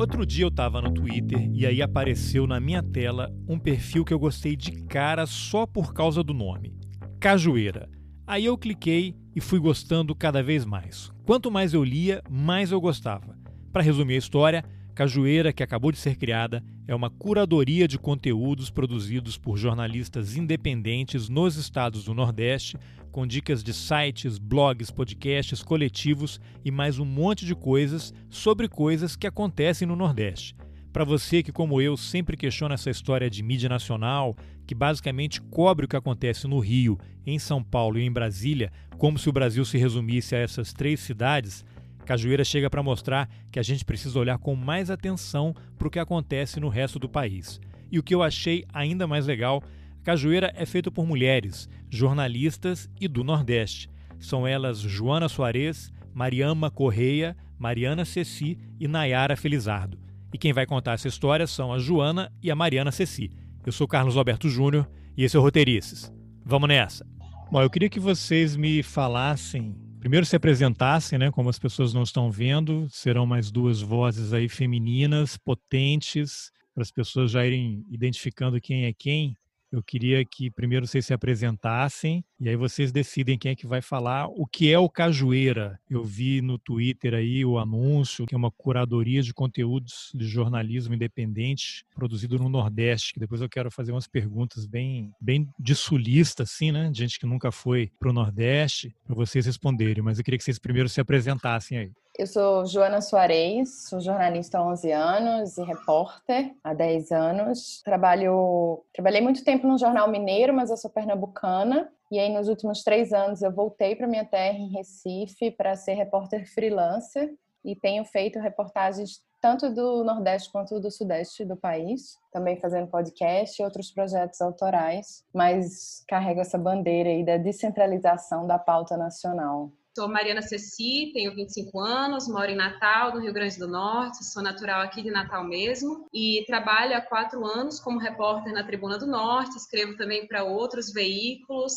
Outro dia eu estava no Twitter e aí apareceu na minha tela um perfil que eu gostei de cara só por causa do nome: Cajueira. Aí eu cliquei e fui gostando cada vez mais. Quanto mais eu lia, mais eu gostava. Para resumir a história, Cajueira, que acabou de ser criada, é uma curadoria de conteúdos produzidos por jornalistas independentes nos estados do Nordeste, com dicas de sites, blogs, podcasts, coletivos e mais um monte de coisas sobre coisas que acontecem no Nordeste. Para você que, como eu, sempre questiona essa história de mídia nacional, que basicamente cobre o que acontece no Rio, em São Paulo e em Brasília, como se o Brasil se resumisse a essas três cidades, Cajueira chega para mostrar que a gente precisa olhar com mais atenção para o que acontece no resto do país. E o que eu achei ainda mais legal, Cajueira é feito por mulheres, jornalistas e do Nordeste. São elas Joana Soares, Mariama Correia, Mariana Ceci e Nayara Felizardo. E quem vai contar essa história são a Joana e a Mariana Ceci. Eu sou Carlos Alberto Júnior e esse é o Roteirices. Vamos nessa! Bom, eu queria que vocês me falassem primeiro se apresentassem, né? Como as pessoas não estão vendo, serão mais duas vozes aí femininas, potentes, para as pessoas já irem identificando quem é quem. Eu queria que primeiro vocês se apresentassem e aí vocês decidem quem é que vai falar o que é o Cajueira. Eu vi no Twitter aí o anúncio que é uma curadoria de conteúdos de jornalismo independente produzido no Nordeste, que depois eu quero fazer umas perguntas bem bem de sulista assim, né? De gente que nunca foi para o Nordeste, para vocês responderem, mas eu queria que vocês primeiro se apresentassem aí. Eu sou Joana Soares, sou jornalista há 11 anos e repórter há 10 anos. Trabalho, trabalhei muito tempo no Jornal Mineiro, mas eu sou pernambucana. E aí, nos últimos três anos, eu voltei para minha terra em Recife para ser repórter freelancer e tenho feito reportagens tanto do Nordeste quanto do Sudeste do país, também fazendo podcast e outros projetos autorais, mas carrego essa bandeira aí da descentralização da pauta nacional. Sou Mariana Ceci, tenho 25 anos, moro em Natal, no Rio Grande do Norte, sou natural aqui de Natal mesmo e trabalho há quatro anos como repórter na Tribuna do Norte, escrevo também para outros veículos,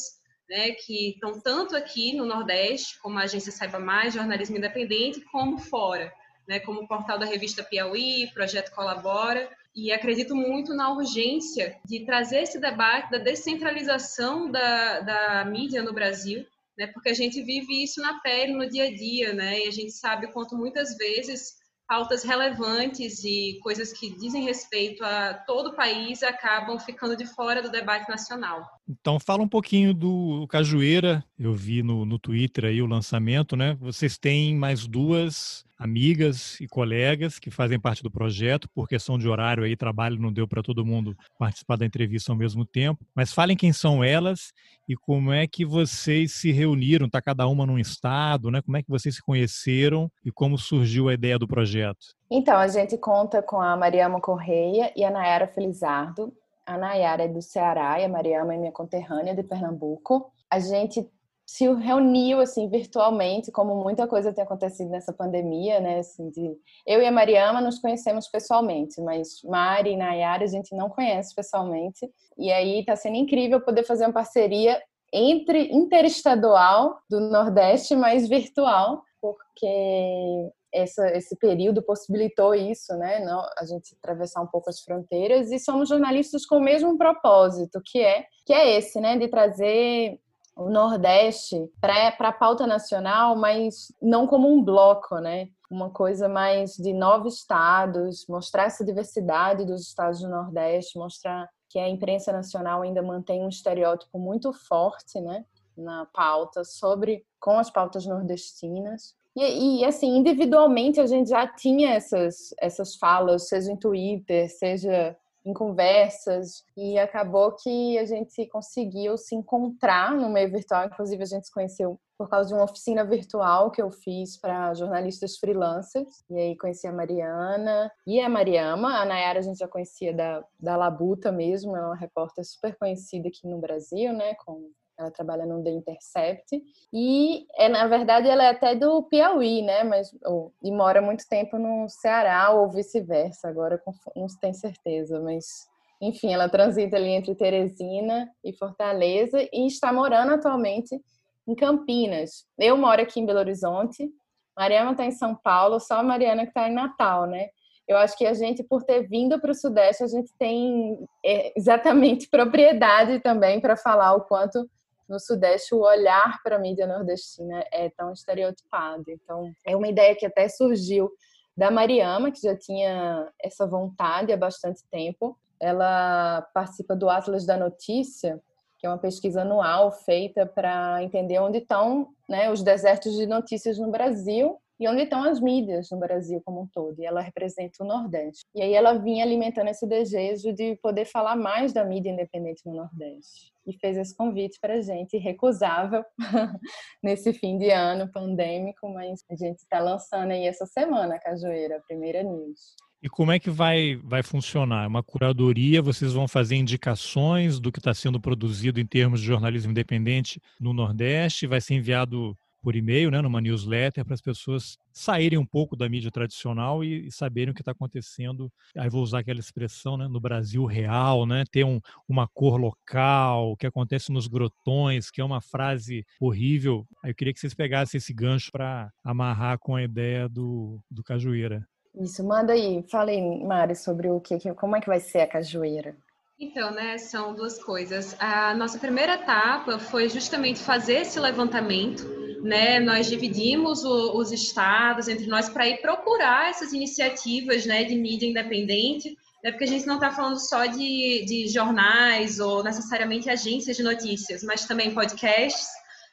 né, que estão tanto aqui no Nordeste, como a agência Saiba Mais, jornalismo independente, como fora, né, como o portal da revista Piauí, Projeto Colabora, e acredito muito na urgência de trazer esse debate da descentralização da, da mídia no Brasil, né? Porque a gente vive isso na pele, no dia a dia, né? E a gente sabe o quanto muitas vezes pautas relevantes e coisas que dizem respeito a todo o país acabam ficando de fora do debate nacional. Então fala um pouquinho do Cajueira, eu vi no, no Twitter aí o lançamento, né? Vocês têm mais duas amigas e colegas que fazem parte do projeto, por questão de horário aí, trabalho não deu para todo mundo participar da entrevista ao mesmo tempo, mas falem quem são elas e como é que vocês se reuniram, tá cada uma num estado, né? Como é que vocês se conheceram e como surgiu a ideia do projeto? Então, a gente conta com a Mariama Correia e a Nayara Felizardo. A Nayara é do Ceará e a Mariama é minha conterrânea de Pernambuco. A gente se reuniu assim virtualmente, como muita coisa tem acontecido nessa pandemia, né? Assim, de... Eu e a Mariama nos conhecemos pessoalmente, mas Mari e Nayara a gente não conhece pessoalmente. E aí está sendo incrível poder fazer uma parceria entre interestadual do Nordeste, mas virtual, porque essa, esse período possibilitou isso, né? Não, a gente atravessar um pouco as fronteiras e somos jornalistas com o mesmo propósito, que é que é esse, né? De trazer o Nordeste para a pauta nacional, mas não como um bloco, né? Uma coisa mais de nove estados, mostrar essa diversidade dos estados do Nordeste, mostrar que a imprensa nacional ainda mantém um estereótipo muito forte, né? Na pauta sobre com as pautas nordestinas. E, e, assim, individualmente a gente já tinha essas, essas falas, seja em Twitter, seja em conversas e acabou que a gente conseguiu se encontrar no meio virtual. Inclusive, a gente se conheceu por causa de uma oficina virtual que eu fiz para jornalistas freelancers. E aí conheci a Mariana e a Mariama. A Nayara a gente já conhecia da, da Labuta mesmo, é uma repórter super conhecida aqui no Brasil, né? Com ela trabalha no The Intercept. E, é, na verdade, ela é até do Piauí, né? Mas, ou, e mora muito tempo no Ceará ou vice-versa. Agora não tenho certeza, mas... Enfim, ela transita ali entre Teresina e Fortaleza e está morando atualmente em Campinas. Eu moro aqui em Belo Horizonte, Mariana está em São Paulo, só a Mariana que está em Natal, né? eu acho que a gente, por ter vindo para o Sudeste, a gente tem é, exatamente propriedade também para falar o quanto no Sudeste o olhar para a mídia nordestina é tão estereotipado. Então, é uma ideia que até surgiu da Mariama, que já tinha essa vontade há bastante tempo. Ela participa do Atlas da Notícia, que é uma pesquisa anual feita para entender onde estão né, os desertos de notícias no Brasil e onde estão as mídias no Brasil como um todo. E ela representa o Nordeste. E aí ela vinha alimentando esse desejo de poder falar mais da mídia independente no Nordeste. E fez esse convite para a gente, recusável, nesse fim de ano pandêmico, mas a gente está lançando aí essa semana, Cajueira, a primeira news. E como é que vai, vai funcionar? É uma curadoria, vocês vão fazer indicações do que está sendo produzido em termos de jornalismo independente no Nordeste, vai ser enviado por e-mail, né, numa newsletter, para as pessoas saírem um pouco da mídia tradicional e, e saberem o que está acontecendo. Aí vou usar aquela expressão, né, no Brasil real, né, ter um, uma cor local, o que acontece nos grotões, que é uma frase horrível. Aí eu queria que vocês pegassem esse gancho para amarrar com a ideia do, do cajueira. Isso, manda aí, fala aí, Mari, sobre o que, como é que vai ser a cajueira. Então, né, são duas coisas. A nossa primeira etapa foi justamente fazer esse levantamento, né? Nós dividimos o, os estados entre nós para ir procurar essas iniciativas, né, de mídia independente, né, porque a gente não está falando só de, de jornais ou necessariamente agências de notícias, mas também podcasts,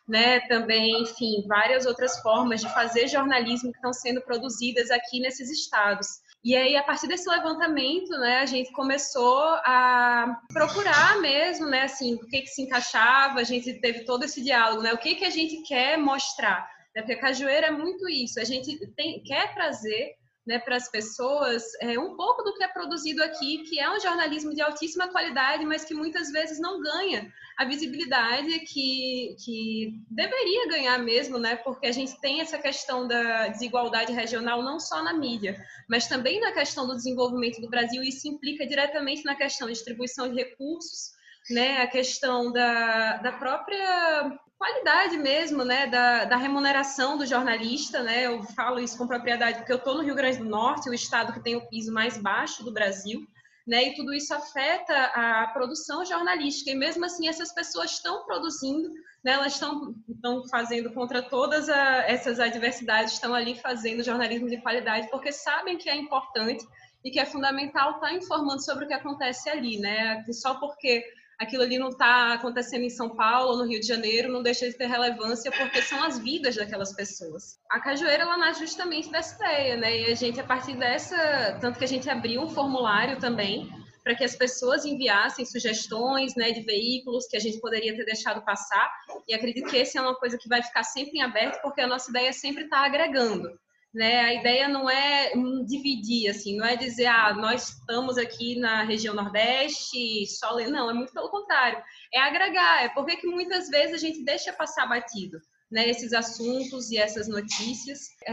né? Também, enfim, várias outras formas de fazer jornalismo que estão sendo produzidas aqui nesses estados. E aí, a partir desse levantamento, né, a gente começou a procurar mesmo, né, assim, o que que se encaixava, a gente teve todo esse diálogo, né, o que que a gente quer mostrar, né, porque a cajueira é muito isso, a gente tem, quer trazer né, para as pessoas é, um pouco do que é produzido aqui, que é um jornalismo de altíssima qualidade, mas que muitas vezes não ganha a visibilidade que, que deveria ganhar mesmo, né, porque a gente tem essa questão da desigualdade regional não só na mídia, mas também na questão do desenvolvimento do Brasil, e isso implica diretamente na questão de distribuição de recursos, né, a questão da, da própria qualidade mesmo, né, da, da remuneração do jornalista, né, eu falo isso com propriedade porque eu estou no Rio Grande do Norte, o estado que tem o piso mais baixo do Brasil, né, e tudo isso afeta a produção jornalística, e mesmo assim essas pessoas estão produzindo, né, elas estão, estão fazendo contra todas a, essas adversidades, estão ali fazendo jornalismo de qualidade, porque sabem que é importante e que é fundamental estar informando sobre o que acontece ali, né, só porque aquilo ali não está acontecendo em São Paulo no Rio de Janeiro, não deixa de ter relevância porque são as vidas daquelas pessoas. A cajueira ela nasce justamente dessa ideia, né? E a gente a partir dessa, tanto que a gente abriu um formulário também para que as pessoas enviassem sugestões, né, de veículos que a gente poderia ter deixado passar. E acredito que essa é uma coisa que vai ficar sempre em aberto, porque a nossa ideia é sempre está agregando. Né? A ideia não é dividir, assim, não é dizer, ah, nós estamos aqui na região Nordeste, só não, é muito pelo contrário, é agregar, é porque que muitas vezes a gente deixa passar batido. Né, esses assuntos e essas notícias. É,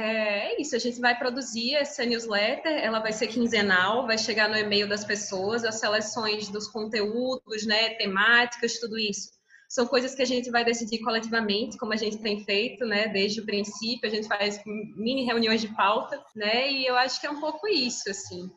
é, isso, a gente vai produzir essa newsletter, ela vai ser quinzenal, vai chegar no e-mail das pessoas, as seleções dos conteúdos, né, temáticas, tudo isso são coisas que a gente vai decidir coletivamente, como a gente tem feito, né, desde o princípio, a gente faz mini reuniões de pauta, né, e eu acho que é um pouco isso, assim.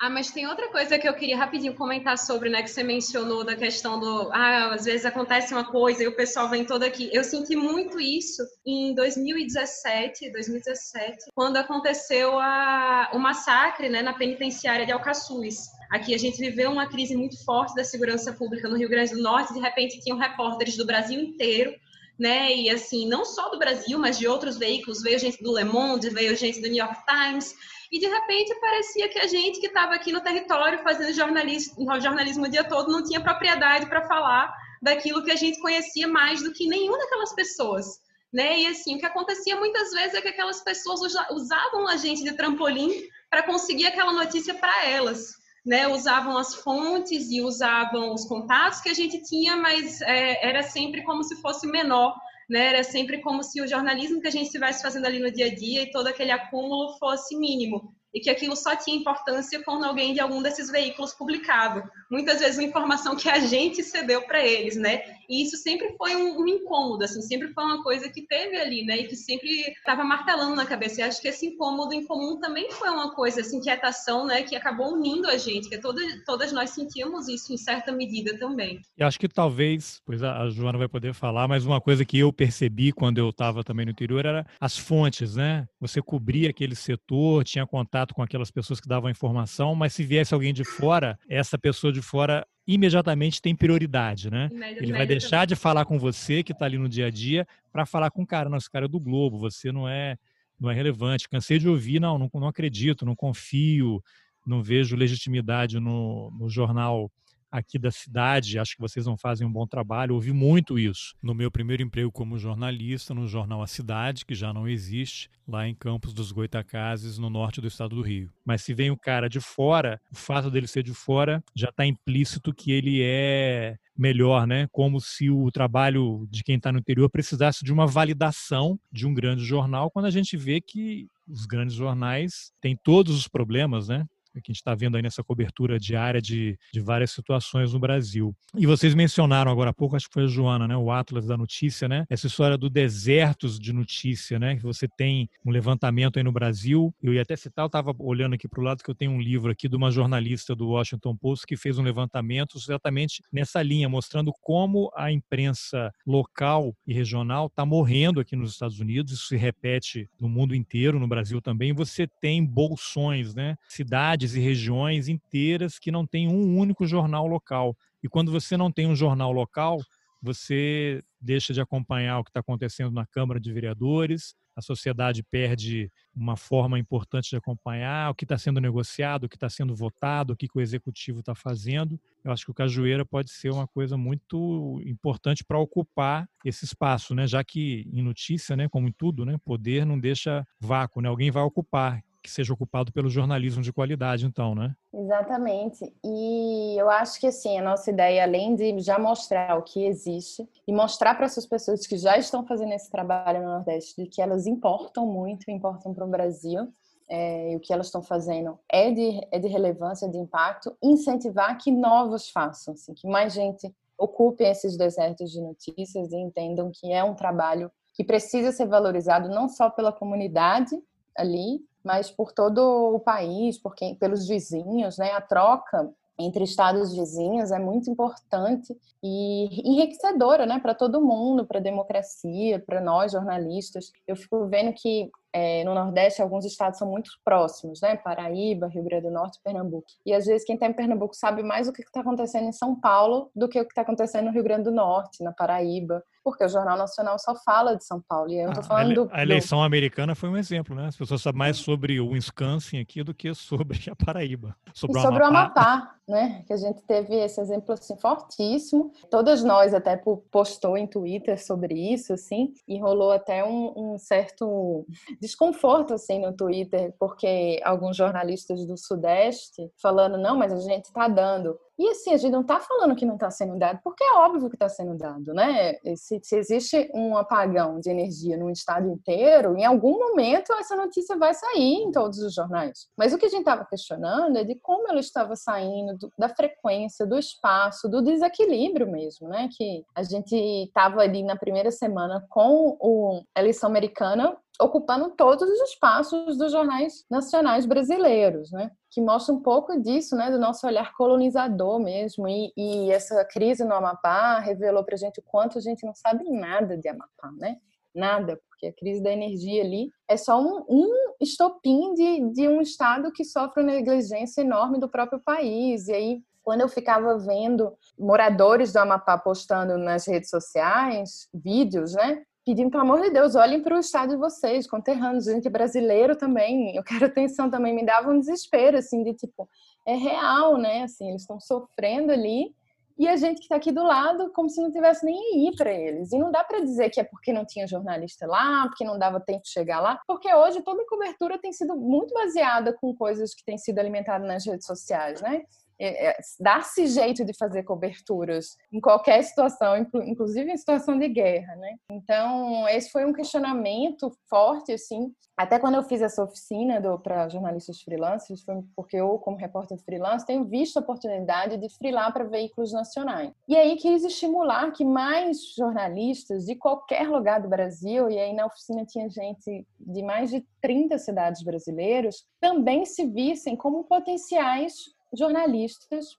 Ah, mas tem outra coisa que eu queria rapidinho comentar sobre, né, que você mencionou da questão do, ah, às vezes acontece uma coisa e o pessoal vem todo aqui. Eu senti muito isso em 2017, 2017, quando aconteceu a, o massacre, né, na penitenciária de Alcaçuz. Aqui a gente viveu uma crise muito forte da segurança pública no Rio Grande do Norte, de repente tinham repórteres do Brasil inteiro né? E assim, não só do Brasil, mas de outros veículos, veio gente do Le Monde, veio gente do New York Times, e de repente parecia que a gente que estava aqui no território fazendo jornalismo, jornalismo o dia todo não tinha propriedade para falar daquilo que a gente conhecia mais do que nenhuma daquelas pessoas. Né? E assim, o que acontecia muitas vezes é que aquelas pessoas usavam a gente de trampolim para conseguir aquela notícia para elas. Né, usavam as fontes e usavam os contatos que a gente tinha, mas é, era sempre como se fosse menor né? Era sempre como se o jornalismo que a gente estivesse fazendo ali no dia a dia e todo aquele acúmulo fosse mínimo e que aquilo só tinha importância quando alguém de algum desses veículos publicava. muitas vezes uma informação que a gente cedeu para eles, né? E isso sempre foi um, um, incômodo, assim, sempre foi uma coisa que teve ali, né? E que sempre estava martelando na cabeça. E acho que esse incômodo em comum também foi uma coisa, essa inquietação, né? Que acabou unindo a gente, que todas, todas nós sentíamos isso em certa medida também. E acho que talvez, pois a, a Joana vai poder falar, mas uma coisa que eu percebi quando eu estava também no interior era as fontes, né? Você cobria aquele setor, tinha contato com aquelas pessoas que davam informação, mas se viesse alguém de fora, essa pessoa de fora imediatamente tem prioridade, né? Ele vai deixar de falar com você que está ali no dia a dia para falar com o cara, nosso cara é do Globo, você não é não é relevante. Cansei de ouvir, não, não, não acredito, não confio, não vejo legitimidade no, no jornal aqui da cidade, acho que vocês não fazem um bom trabalho. Ouvi muito isso no meu primeiro emprego como jornalista no jornal A Cidade, que já não existe, lá em Campos dos Goitacazes, no norte do estado do Rio. Mas se vem o cara de fora, o fato dele ser de fora já está implícito que ele é melhor, né? Como se o trabalho de quem está no interior precisasse de uma validação de um grande jornal, quando a gente vê que os grandes jornais têm todos os problemas, né? Que a gente está vendo aí nessa cobertura diária de, de várias situações no Brasil. E vocês mencionaram agora há pouco, acho que foi a Joana, né, o Atlas da Notícia, né, essa história do desertos de notícia, né, que você tem um levantamento aí no Brasil. Eu ia até citar, eu estava olhando aqui para o lado que eu tenho um livro aqui de uma jornalista do Washington Post que fez um levantamento exatamente nessa linha, mostrando como a imprensa local e regional está morrendo aqui nos Estados Unidos. Isso se repete no mundo inteiro, no Brasil também. Você tem bolsões, né, cidades cidades e regiões inteiras que não têm um único jornal local. E quando você não tem um jornal local, você deixa de acompanhar o que está acontecendo na Câmara de Vereadores, a sociedade perde uma forma importante de acompanhar o que está sendo negociado, o que está sendo votado, o que, que o executivo está fazendo. Eu acho que o Cajueira pode ser uma coisa muito importante para ocupar esse espaço, né? já que em notícia, né, como em tudo, né, poder não deixa vácuo, né? alguém vai ocupar que seja ocupado pelo jornalismo de qualidade, então, né? Exatamente. E eu acho que assim, a nossa ideia, além de já mostrar o que existe e mostrar para essas pessoas que já estão fazendo esse trabalho no Nordeste de que elas importam muito, importam para o Brasil, é, e o que elas estão fazendo é de, é de relevância, de impacto, incentivar que novos façam, assim, que mais gente ocupe esses desertos de notícias e entendam que é um trabalho que precisa ser valorizado não só pela comunidade ali, mas por todo o país, porque pelos vizinhos, né? A troca entre estados vizinhos é muito importante e enriquecedora, né, para todo mundo, para a democracia, para nós jornalistas. Eu fico vendo que é, no Nordeste alguns estados são muito próximos, né, Paraíba, Rio Grande do Norte, Pernambuco. E às vezes quem está em Pernambuco sabe mais o que está acontecendo em São Paulo do que o que está acontecendo no Rio Grande do Norte, na Paraíba porque o Jornal Nacional só fala de São Paulo. E eu estou ah, falando do, A eleição do... americana foi um exemplo, né? As pessoas sabem mais sobre o Wisconsin aqui do que sobre a Paraíba. Sobre, e sobre o Amapá, né? Que a gente teve esse exemplo assim fortíssimo. Todas nós até postou em Twitter sobre isso, assim, e rolou até um, um certo desconforto assim no Twitter, porque alguns jornalistas do Sudeste falando não, mas a gente está dando e assim, a gente não está falando que não está sendo dado, porque é óbvio que está sendo dado, né? Se, se, existe um apagão de energia no estado inteiro, em algum momento essa notícia vai sair em todos os jornais. Mas o que a gente estava questionando é de como ela estava saindo do, da frequência, do espaço, do desequilíbrio mesmo, né? Que a gente estava ali na primeira semana com o, a eleição americana ocupando todos os espaços dos jornais nacionais brasileiros, né? Que mostra um pouco disso, né? Do nosso olhar colonizador mesmo. E, e essa crise no Amapá revelou para gente o quanto a gente não sabe nada de Amapá, né? Nada, porque a crise da energia ali é só um, um estopim de, de um Estado que sofre uma negligência enorme do próprio país. E aí quando eu ficava vendo moradores do Amapá postando nas redes sociais vídeos, né, pedindo, pelo amor de Deus, olhem para o estado de vocês, conterrâneos, gente brasileiro também, eu quero atenção também, me dava um desespero, assim, de tipo, é real, né, assim, eles estão sofrendo ali, e a gente que está aqui do lado, como se não tivesse nem aí para eles. E não dá para dizer que é porque não tinha jornalista lá, porque não dava tempo de chegar lá, porque hoje toda a cobertura tem sido muito baseada com coisas que têm sido alimentadas nas redes sociais, né? É, é, dar-se jeito de fazer coberturas em qualquer situação, inclusive em situação de guerra, né? Então, esse foi um questionamento forte, assim. Até quando eu fiz essa oficina para jornalistas freelancers, foi porque eu, como repórter freelance, tenho visto a oportunidade de freelar para veículos nacionais. E aí quis estimular que mais jornalistas de qualquer lugar do Brasil, e aí na oficina tinha gente de mais de 30 cidades brasileiras, também se vissem como potenciais jornalistas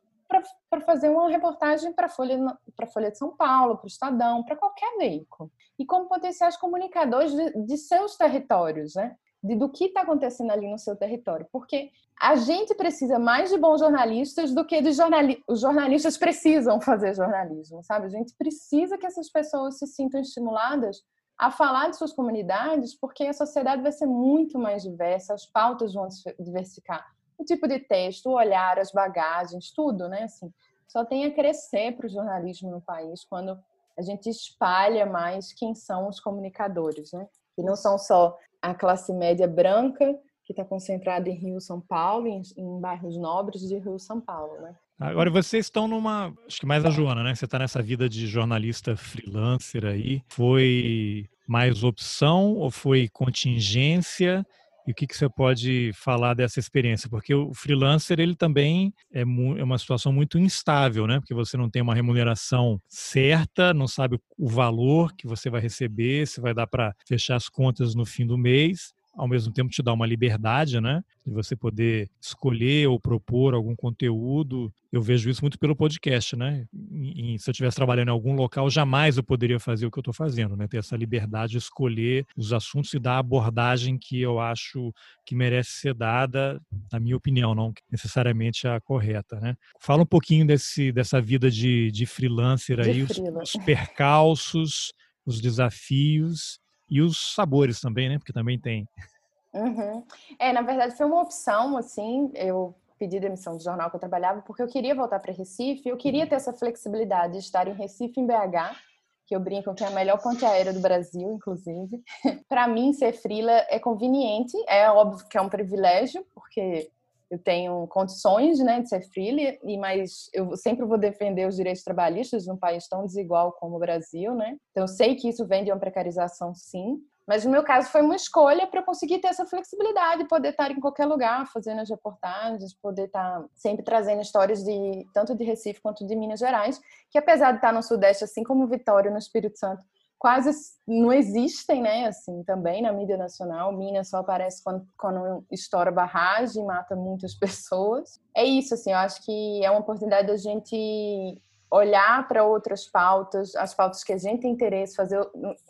para fazer uma reportagem para a Folha, Folha de São Paulo, para o Estadão, para qualquer veículo. E como potenciais comunicadores de, de seus territórios, né? De, do que está acontecendo ali no seu território. Porque a gente precisa mais de bons jornalistas do que de jornalistas. Os jornalistas precisam fazer jornalismo, sabe? A gente precisa que essas pessoas se sintam estimuladas a falar de suas comunidades, porque a sociedade vai ser muito mais diversa, as pautas vão se diversificar o tipo de texto, o olhar, as bagagens, tudo, né? Assim, só tem a crescer para o jornalismo no país quando a gente espalha mais quem são os comunicadores, né? Que não são só a classe média branca que está concentrada em Rio, São Paulo, em, em bairros nobres de Rio, São Paulo, né? Agora vocês estão numa, acho que mais a Joana, né? Você está nessa vida de jornalista freelancer aí. Foi mais opção ou foi contingência? E o que, que você pode falar dessa experiência? Porque o freelancer ele também é, é, uma situação muito instável, né? Porque você não tem uma remuneração certa, não sabe o valor que você vai receber, se vai dar para fechar as contas no fim do mês ao mesmo tempo te dá uma liberdade, né? De você poder escolher ou propor algum conteúdo. Eu vejo isso muito pelo podcast, né? E, se eu estivesse trabalhando em algum local, jamais eu poderia fazer o que eu estou fazendo, né? Ter essa liberdade de escolher os assuntos e dar a abordagem que eu acho que merece ser dada, na minha opinião, não necessariamente a correta, né? Fala um pouquinho desse, dessa vida de, de freelancer aí, de os, os percalços, os desafios e os sabores também, né? Porque também tem. Uhum. É, na verdade foi uma opção, assim, eu pedi demissão do jornal que eu trabalhava porque eu queria voltar para Recife, eu queria ter essa flexibilidade de estar em Recife, em BH, que eu brinco que é a melhor ponte aérea do Brasil, inclusive. para mim, ser frila é conveniente, é óbvio que é um privilégio, porque eu tenho condições né, de ser freela, e mas eu sempre vou defender os direitos trabalhistas num país tão desigual como o Brasil, né? Então eu sei que isso vem de uma precarização, sim. Mas no meu caso foi uma escolha para conseguir ter essa flexibilidade, poder estar em qualquer lugar, fazendo as reportagens, poder estar sempre trazendo histórias de tanto de Recife quanto de Minas Gerais, que apesar de estar no Sudeste, assim como Vitória no Espírito Santo, quase não existem, né? Assim, também na mídia nacional, Minas só aparece quando, quando estoura barragem, mata muitas pessoas. É isso, assim, eu acho que é uma oportunidade da gente olhar para outras pautas, as pautas que a gente tem interesse, fazer,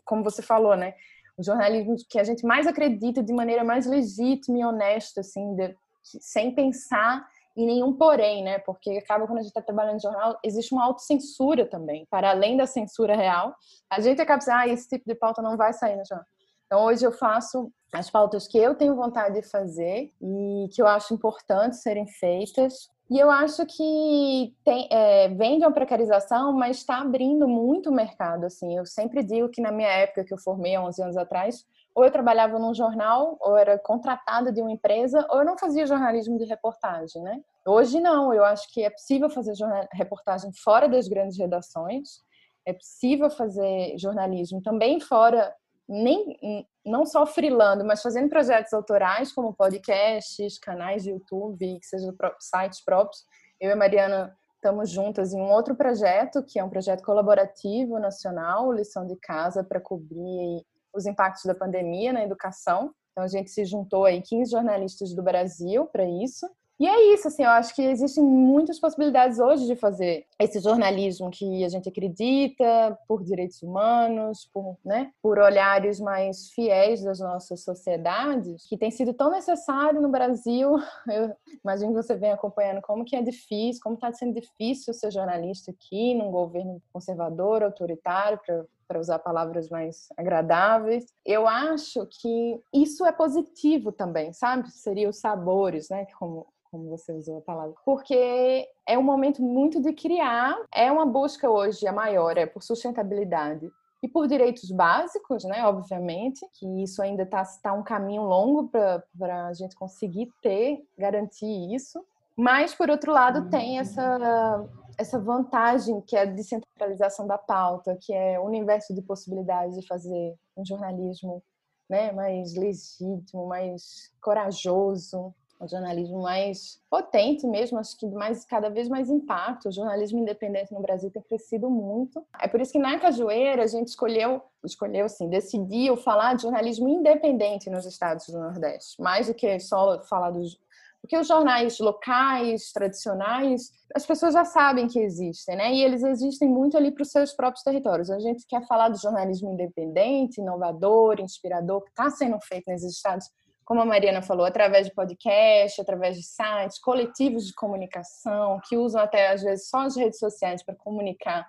como você falou, né? O jornalismo que a gente mais acredita de maneira mais legítima e honesta, assim, de, sem pensar e nenhum porém, né? Porque acaba quando a gente está trabalhando em jornal, existe uma autocensura também, para além da censura real. A gente acaba dizendo, ah, esse tipo de pauta não vai sair no jornal. Então, hoje eu faço as pautas que eu tenho vontade de fazer e que eu acho importante serem feitas. E eu acho que tem, é, vem de uma precarização, mas está abrindo muito o mercado. Assim. Eu sempre digo que na minha época, que eu formei há 11 anos atrás, ou eu trabalhava num jornal, ou era contratada de uma empresa, ou eu não fazia jornalismo de reportagem, né? Hoje não, eu acho que é possível fazer reportagem fora das grandes redações, é possível fazer jornalismo também fora, nem não só freelando, mas fazendo projetos autorais como podcasts, canais de YouTube, que sejam sites próprios. Eu e a Mariana estamos juntas em um outro projeto, que é um projeto colaborativo nacional, lição de casa para cobrir os impactos da pandemia na educação. Então a gente se juntou aí 15 jornalistas do Brasil para isso. E é isso, assim, eu acho que existem muitas possibilidades hoje de fazer esse jornalismo que a gente acredita, por direitos humanos, por, né, por olhares mais fiéis das nossas sociedades, que tem sido tão necessário no Brasil. Eu imagino que você vem acompanhando como que é difícil, como está sendo difícil ser jornalista aqui num governo conservador, autoritário, para para usar palavras mais agradáveis. Eu acho que isso é positivo também, sabe? Seria os sabores, né? Como como você usou a palavra, porque é um momento muito de criar, é uma busca hoje a maior, é por sustentabilidade e por direitos básicos, né, obviamente, que isso ainda está tá um caminho longo para a gente conseguir ter, garantir isso. Mas, por outro lado, tem essa, essa vantagem que é a descentralização da pauta, que é o universo de possibilidades de fazer um jornalismo né, mais legítimo, mais corajoso, um jornalismo mais potente mesmo, acho que mais cada vez mais impacto. O jornalismo independente no Brasil tem crescido muito. É por isso que na Cajueira a gente escolheu, escolheu assim, decidiu falar de jornalismo independente nos estados do Nordeste, mais do que só falar dos porque os jornais locais, tradicionais, as pessoas já sabem que existem, né? E eles existem muito ali para os seus próprios territórios. A gente quer falar do jornalismo independente, inovador, inspirador, que está sendo feito nesses estados, como a Mariana falou, através de podcast, através de sites, coletivos de comunicação, que usam até às vezes só as redes sociais para comunicar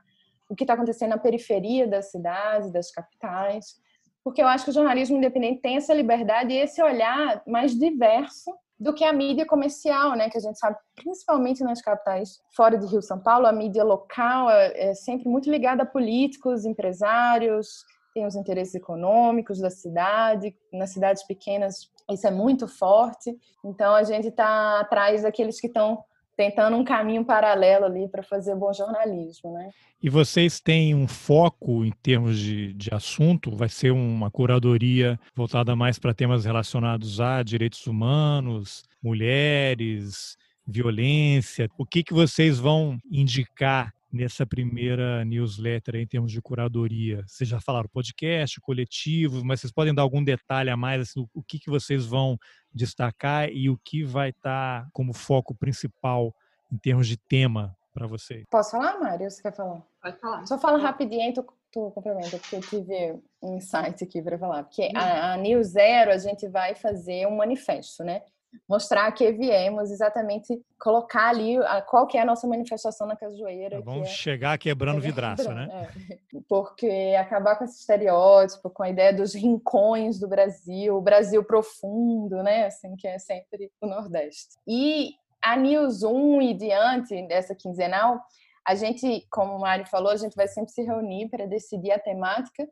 o que está acontecendo na periferia das cidades, das capitais. Porque eu acho que o jornalismo independente tem essa liberdade e esse olhar mais diverso do que a mídia comercial, né? Que a gente sabe, principalmente nas capitais fora de Rio São Paulo, a mídia local é, é sempre muito ligada a políticos, empresários, tem os interesses econômicos da cidade. Nas cidades pequenas isso é muito forte. Então a gente está atrás daqueles que estão tentando um caminho paralelo ali para fazer bom jornalismo, né? E vocês têm um foco em termos de, de assunto? Vai ser uma curadoria voltada mais para temas relacionados a direitos humanos, mulheres, violência? O que, que vocês vão indicar nessa primeira newsletter em termos de curadoria? Vocês já falaram podcast, coletivo, mas vocês podem dar algum detalhe a mais, assim, o que, que vocês vão destacar e o que vai estar tá como foco principal em termos de tema para vocês? Posso falar, Mário? Você quer falar? Pode falar. Só fala rapidinho, tu, tu complementa, porque eu tive um insight aqui para falar. Porque a, a New Zero, a gente vai fazer um manifesto, né? Mostrar que viemos exatamente colocar ali qual que é a nossa manifestação na Cajueira. vamos é, chegar quebrando é vidraça, né? É. Porque acabar com esse estereótipo, com a ideia dos rincões do Brasil, o Brasil profundo, né? Assim, que é sempre o Nordeste. E a News 1 e diante dessa quinzenal, a gente, como o Mário falou, a gente vai sempre se reunir para decidir a temática,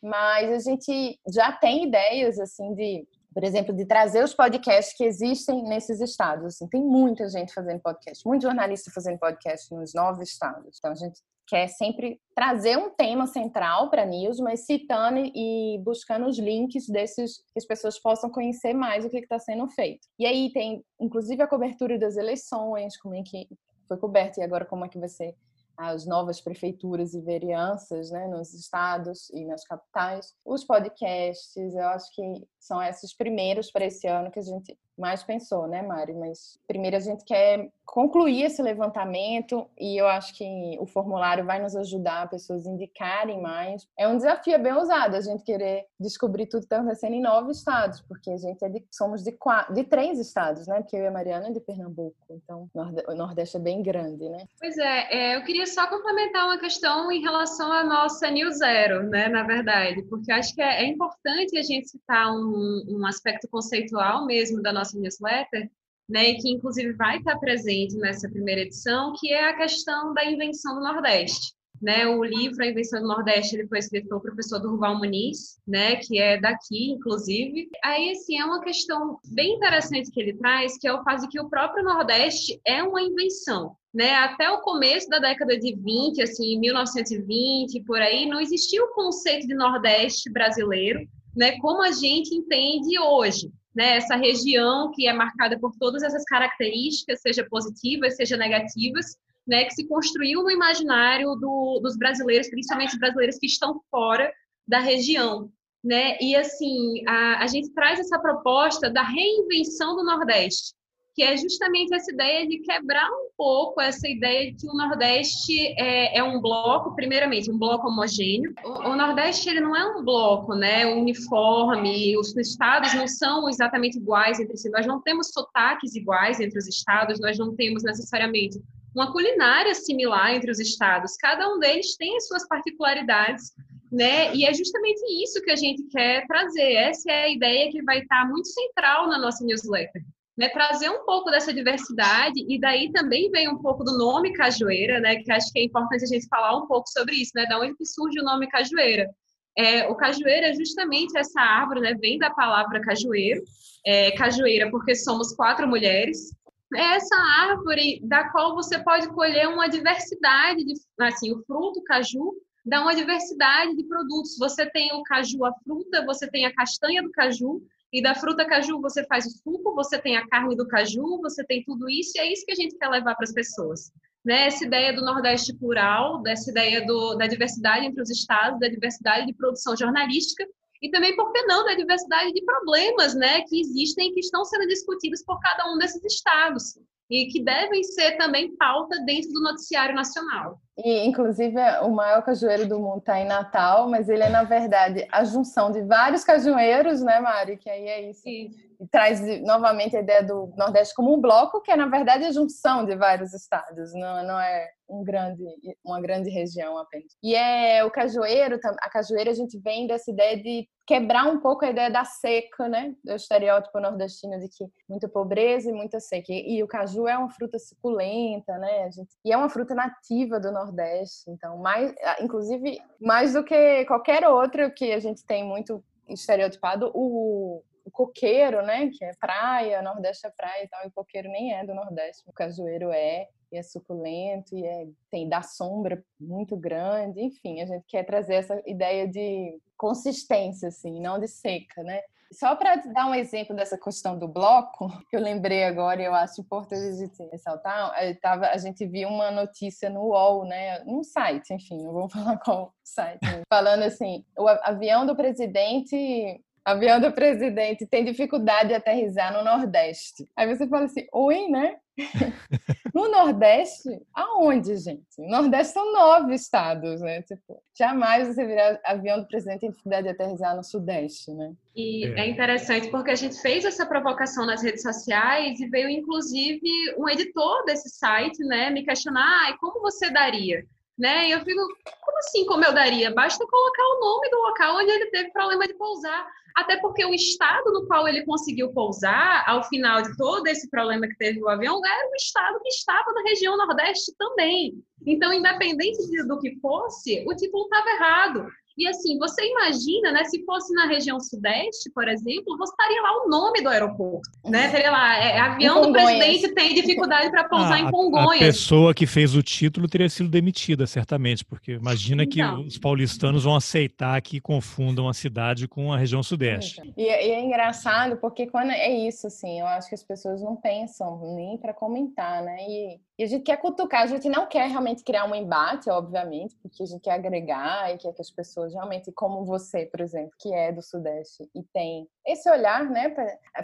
mas a gente já tem ideias assim de por exemplo, de trazer os podcasts que existem nesses estados. Assim, tem muita gente fazendo podcast, muito jornalista fazendo podcast nos nove estados. Então, a gente quer sempre trazer um tema central para a news, mas citando e buscando os links desses que as pessoas possam conhecer mais o que está sendo feito. E aí tem, inclusive, a cobertura das eleições, como é que foi coberta e agora como é que vai ser as novas prefeituras e vereanças né, nos estados e nas capitais, os podcasts, eu acho que são esses primeiros para esse ano que a gente mais pensou, né, Mari? Mas primeiro a gente quer concluir esse levantamento e eu acho que o formulário vai nos ajudar, pessoas indicarem mais. É um desafio bem ousado a gente querer descobrir tudo que está acontecendo em nove estados, porque a gente é de, somos de, quatro, de três estados, né? Porque eu e a Mariana é de Pernambuco, então o Nordeste é bem grande, né? Pois é, é, eu queria só complementar uma questão em relação à nossa New Zero, né, na verdade, porque acho que é, é importante a gente citar um, um aspecto conceitual mesmo da nossa newsletter, né, e que inclusive vai estar presente nessa primeira edição, que é a questão da invenção do Nordeste. Né, o livro A Invenção do Nordeste ele foi escrito pelo professor Durval Muniz, né, que é daqui, inclusive. Aí, assim, é uma questão bem interessante que ele traz, que é o fato de que o próprio Nordeste é uma invenção. Né? Até o começo da década de 20, assim, 1920, por aí, não existia o conceito de Nordeste brasileiro, né, como a gente entende hoje né, essa região que é marcada por todas essas características, seja positivas, seja negativas, né, que se construiu no imaginário do, dos brasileiros, principalmente os brasileiros que estão fora da região. Né? E assim, a, a gente traz essa proposta da reinvenção do Nordeste, que é justamente essa ideia de quebrar um pouco essa ideia de que o Nordeste é, é um bloco, primeiramente, um bloco homogêneo. O, o, Nordeste ele não é um bloco, né, uniforme, os estados não são exatamente iguais entre si, nós não temos sotaques iguais entre os estados, nós não temos necessariamente uma culinária similar entre os estados, cada um deles tem as suas particularidades, né? E é justamente isso que a gente quer trazer. Essa é a ideia que vai estar muito central na nossa newsletter né, trazer um pouco dessa diversidade, e daí também vem um pouco do nome cajueira, né, que acho que é importante a gente falar um pouco sobre isso, né, da onde que surge o nome cajueira. É, o cajueira é justamente essa árvore, né, vem da palavra cajueiro, é, cajueira porque somos quatro mulheres, é essa árvore da qual você pode colher uma diversidade de, assim, o fruto caju dá uma diversidade de produtos. Você tem o caju, a fruta, você tem a castanha do caju, e da fruta caju você faz o suco, você tem a carne do caju, você tem tudo isso, e é isso que a gente quer levar para as pessoas. Né? Essa ideia do Nordeste plural, dessa ideia do, da diversidade entre os estados, da diversidade de produção jornalística, e também, por que não, da diversidade de problemas né, que existem e que estão sendo discutidos por cada um desses estados e que devem ser também pauta dentro do noticiário nacional. E, inclusive, o maior cajueiro do mundo está em Natal, mas ele é, na verdade, a junção de vários cajueiros, né, Mari? Que aí é isso. E traz novamente a ideia do Nordeste como um bloco, que é, na verdade, a junção de vários estados, não, não é um grande, uma grande região apenas. E é o cajueiro, a cajueira a gente vem dessa ideia de quebrar um pouco a ideia da seca, né? Do estereótipo nordestino de que muita pobreza e muita seca. E, o caju é uma fruta suculenta, né? Gente, e é uma fruta nativa do Nordeste, então mais, inclusive mais do que qualquer outra que a gente tem muito estereotipado, o coqueiro, né, que é praia, Nordeste é praia e tal, e coqueiro nem é do Nordeste, o cajueiro é, e é suculento, e é, tem dá sombra muito grande, enfim, a gente quer trazer essa ideia de consistência, assim, não de seca, né. Só para dar um exemplo dessa questão do bloco, que eu lembrei agora e eu acho importante gente ressaltar, tava, a gente viu uma notícia no UOL, né, num site, enfim, não vou falar qual site, falando assim, o avião do presidente avião do presidente tem dificuldade de aterrissar no Nordeste. Aí você fala assim, oi, né? no Nordeste? Aonde, gente? No Nordeste são nove estados, né? Tipo, jamais você virar avião do presidente tem dificuldade de aterrissar no Sudeste, né? E é. é interessante porque a gente fez essa provocação nas redes sociais e veio, inclusive, um editor desse site, né, me questionar, ah, como você daria? Né? E eu fico, como assim como eu daria? Basta colocar o nome do local onde ele teve problema de pousar. Até porque o estado no qual ele conseguiu pousar, ao final de todo esse problema que teve o avião, era o estado que estava na região Nordeste também. Então, independente do que fosse, o título estava errado. E assim, você imagina, né, se fosse na região sudeste, por exemplo, você estaria lá o nome do aeroporto, né? Teria lá, é, avião do presidente tem dificuldade para pousar ah, em Congonhas. A pessoa que fez o título teria sido demitida, certamente, porque imagina então. que os paulistanos vão aceitar que confundam a cidade com a região sudeste. E, e é engraçado porque quando é isso, assim, eu acho que as pessoas não pensam nem para comentar, né? E e a gente quer cutucar, a gente não quer realmente criar um embate, obviamente, porque a gente quer agregar e quer que as pessoas realmente, como você, por exemplo, que é do Sudeste e tem esse olhar, né?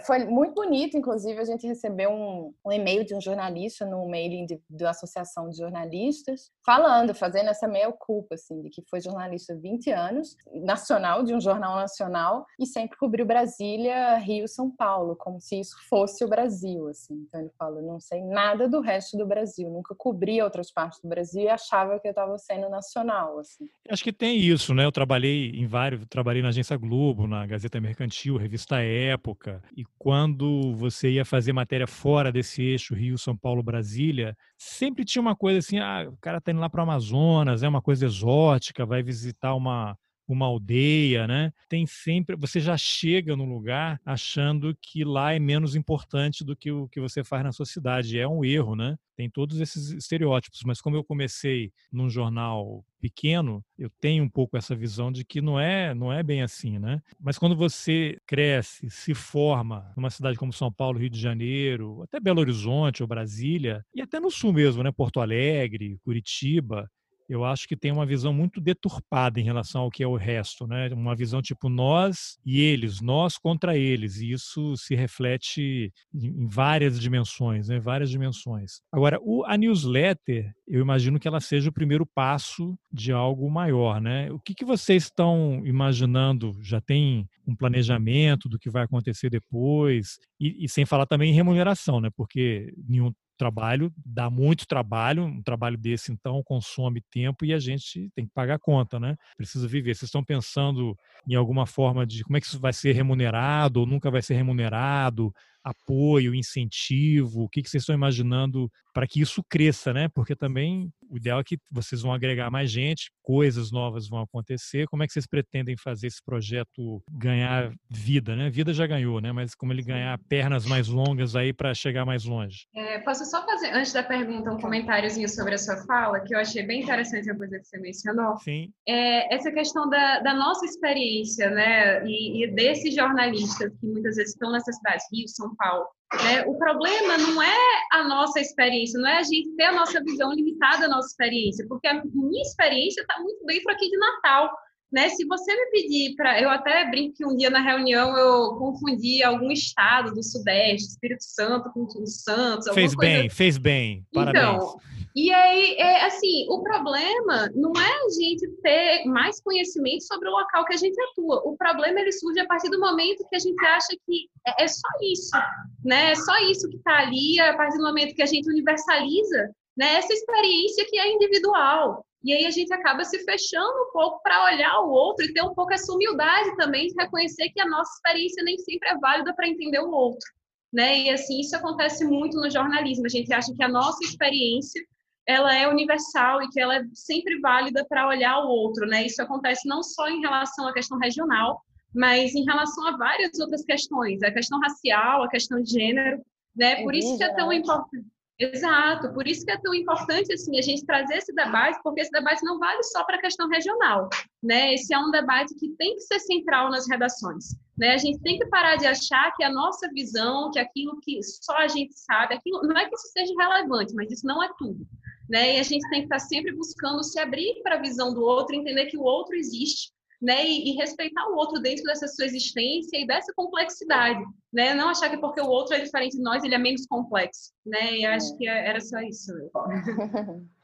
Foi muito bonito, inclusive, a gente recebeu um, um e-mail de um jornalista no mailing de, da Associação de Jornalistas, falando, fazendo essa meia-culpa, assim, de que foi jornalista há 20 anos, nacional, de um jornal nacional, e sempre cobriu Brasília, Rio, São Paulo, como se isso fosse o Brasil, assim. Então ele fala, não sei nada do resto do Brasil, nunca cobria outras partes do Brasil e achava que eu estava sendo nacional, assim. Acho que tem isso, né? Eu trabalhei em vários, trabalhei na Agência Globo, na Gazeta Mercantil, revista Época, e quando você ia fazer matéria fora desse eixo Rio, São Paulo, Brasília, sempre tinha uma coisa assim, ah, o cara tá indo lá para o Amazonas, é uma coisa exótica, vai visitar uma uma aldeia, né? Tem sempre, você já chega no lugar achando que lá é menos importante do que o que você faz na sua cidade. É um erro, né? Tem todos esses estereótipos, mas como eu comecei num jornal pequeno, eu tenho um pouco essa visão de que não é, não é bem assim, né? Mas quando você cresce, se forma numa cidade como São Paulo, Rio de Janeiro, até Belo Horizonte ou Brasília, e até no sul mesmo, né? Porto Alegre, Curitiba, eu acho que tem uma visão muito deturpada em relação ao que é o resto, né? Uma visão tipo nós e eles, nós contra eles, e isso se reflete em várias dimensões, né? Várias dimensões. Agora, o, a newsletter, eu imagino que ela seja o primeiro passo de algo maior, né? O que, que vocês estão imaginando? Já tem um planejamento do que vai acontecer depois? E, e sem falar também em remuneração, né? Porque nenhum trabalho, dá muito trabalho, um trabalho desse então consome tempo e a gente tem que pagar a conta, né? Precisa viver. Vocês estão pensando em alguma forma de como é que isso vai ser remunerado ou nunca vai ser remunerado? Apoio, incentivo? O que, que vocês estão imaginando para que isso cresça, né? Porque também o ideal é que vocês vão agregar mais gente, coisas novas vão acontecer. Como é que vocês pretendem fazer esse projeto ganhar vida, né? Vida já ganhou, né? Mas como ele ganhar pernas mais longas aí para chegar mais longe? É, posso só fazer, antes da pergunta, um comentáriozinho sobre a sua fala, que eu achei bem interessante a coisa que você mencionou. Sim. É, essa questão da, da nossa experiência, né? E, e desses jornalistas que muitas vezes estão nessas cidades, Rio, São Paulo, né? O problema não é a nossa experiência, não é a gente ter a nossa visão limitada à nossa experiência, porque a minha experiência está muito dentro aqui de Natal. Né? Se você me pedir para. Eu até brinco que um dia na reunião eu confundi algum estado do Sudeste, Espírito Santo com Santos. Fez bem, fez bem. Parabéns. Então, e aí, é, assim, o problema não é a gente ter mais conhecimento sobre o local que a gente atua. O problema ele surge a partir do momento que a gente acha que é, é só isso, né? É só isso que está ali, a partir do momento que a gente universaliza né, essa experiência que é individual. E aí a gente acaba se fechando um pouco para olhar o outro e ter um pouco essa humildade também de reconhecer que a nossa experiência nem sempre é válida para entender o outro. Né? E assim, isso acontece muito no jornalismo. A gente acha que a nossa experiência ela é universal e que ela é sempre válida para olhar o outro, né? Isso acontece não só em relação à questão regional, mas em relação a várias outras questões, a questão racial, a questão de gênero, né? Por isso que é tão importante. Exato, por isso que é tão importante assim a gente trazer esse debate, porque esse debate não vale só para a questão regional, né? Esse é um debate que tem que ser central nas redações, né? A gente tem que parar de achar que a nossa visão, que aquilo que só a gente sabe, aquilo não é que isso seja relevante, mas isso não é tudo, né? E a gente tem que estar sempre buscando se abrir para a visão do outro, entender que o outro existe, né? E, e, respeitar o outro dentro dessa sua existência e dessa complexidade, né? Não achar que porque o outro é diferente de nós, ele é menos complexo, né? E acho é. que era só isso.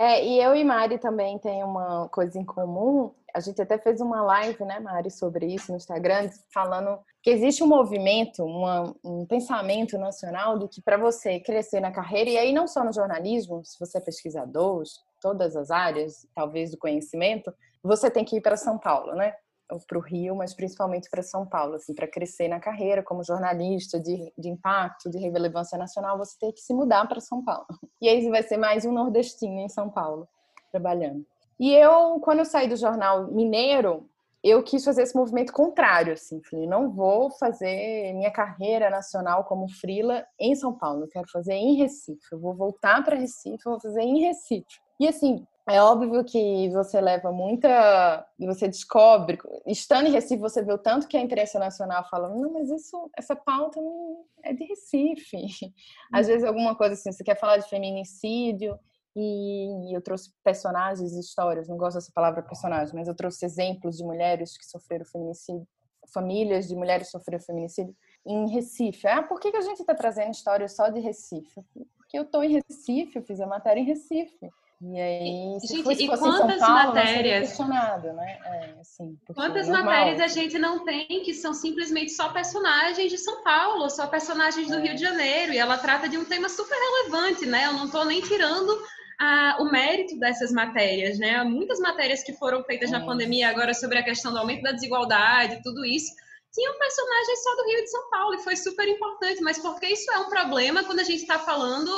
É, e eu e Mari também tem uma coisa em comum. A gente até fez uma live, né, Mari, sobre isso no Instagram, falando que existe um movimento, uma, um pensamento nacional de que para você crescer na carreira, e aí não só no jornalismo, se você é pesquisador, todas as áreas, talvez do conhecimento, você tem que ir para São Paulo, né? Para o Rio, mas principalmente para São Paulo, assim, para crescer na carreira como jornalista de, de impacto, de relevância nacional, você tem que se mudar para São Paulo. E aí vai ser mais um nordestino em São Paulo, trabalhando. E eu, quando eu saí do jornal mineiro, eu quis fazer esse movimento contrário, assim, falei, não vou fazer minha carreira nacional como frila em São Paulo, eu quero fazer em Recife, eu vou voltar para Recife, eu vou fazer em Recife. E assim, é óbvio que você leva muita. você descobre. Estando em Recife, você vê o tanto que a imprensa nacional fala: não, mas isso, essa pauta não é de Recife. Às vezes, alguma coisa assim, você quer falar de feminicídio, e eu trouxe personagens e histórias, não gosto dessa palavra personagem, mas eu trouxe exemplos de mulheres que sofreram feminicídio, famílias de mulheres que sofreram feminicídio em Recife. Ah, por que, que a gente está trazendo histórias só de Recife? Porque eu estou em Recife, eu fiz a matéria em Recife. E aí, se gente, fosse, e quantas Paulo, matérias? Né? É, assim, quantas matérias a gente não tem que são simplesmente só personagens de São Paulo, só personagens do é. Rio de Janeiro, e ela trata de um tema super relevante, né? Eu não estou nem tirando a, o mérito dessas matérias, né? Muitas matérias que foram feitas é. na pandemia agora sobre a questão do aumento da desigualdade, tudo isso, tinham personagens só do Rio de São Paulo, e foi super importante, mas porque isso é um problema quando a gente está falando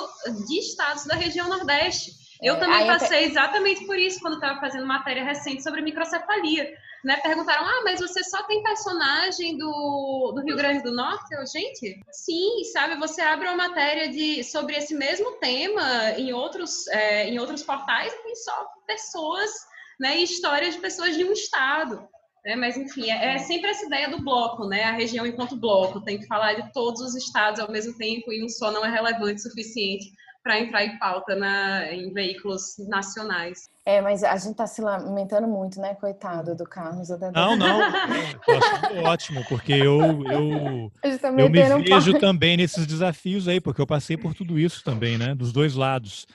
de estados da região Nordeste. Eu também passei exatamente por isso quando estava fazendo matéria recente sobre microcefalia. Né? Perguntaram, ah, mas você só tem personagem do, do Rio Grande do Norte? Eu, gente, sim, sabe? Você abre uma matéria de, sobre esse mesmo tema em outros, é, em outros portais e tem só pessoas, né? E histórias de pessoas de um estado. Né? Mas, enfim, é, é sempre essa ideia do bloco, né? A região enquanto bloco. Tem que falar de todos os estados ao mesmo tempo e um só não é relevante o suficiente para entrar em pauta na, em veículos nacionais. É, mas a gente está se lamentando muito, né, coitado do Carlos. Não, não, ótimo, porque eu, eu, tá eu me vejo também nesses desafios aí, porque eu passei por tudo isso também, né, dos dois lados.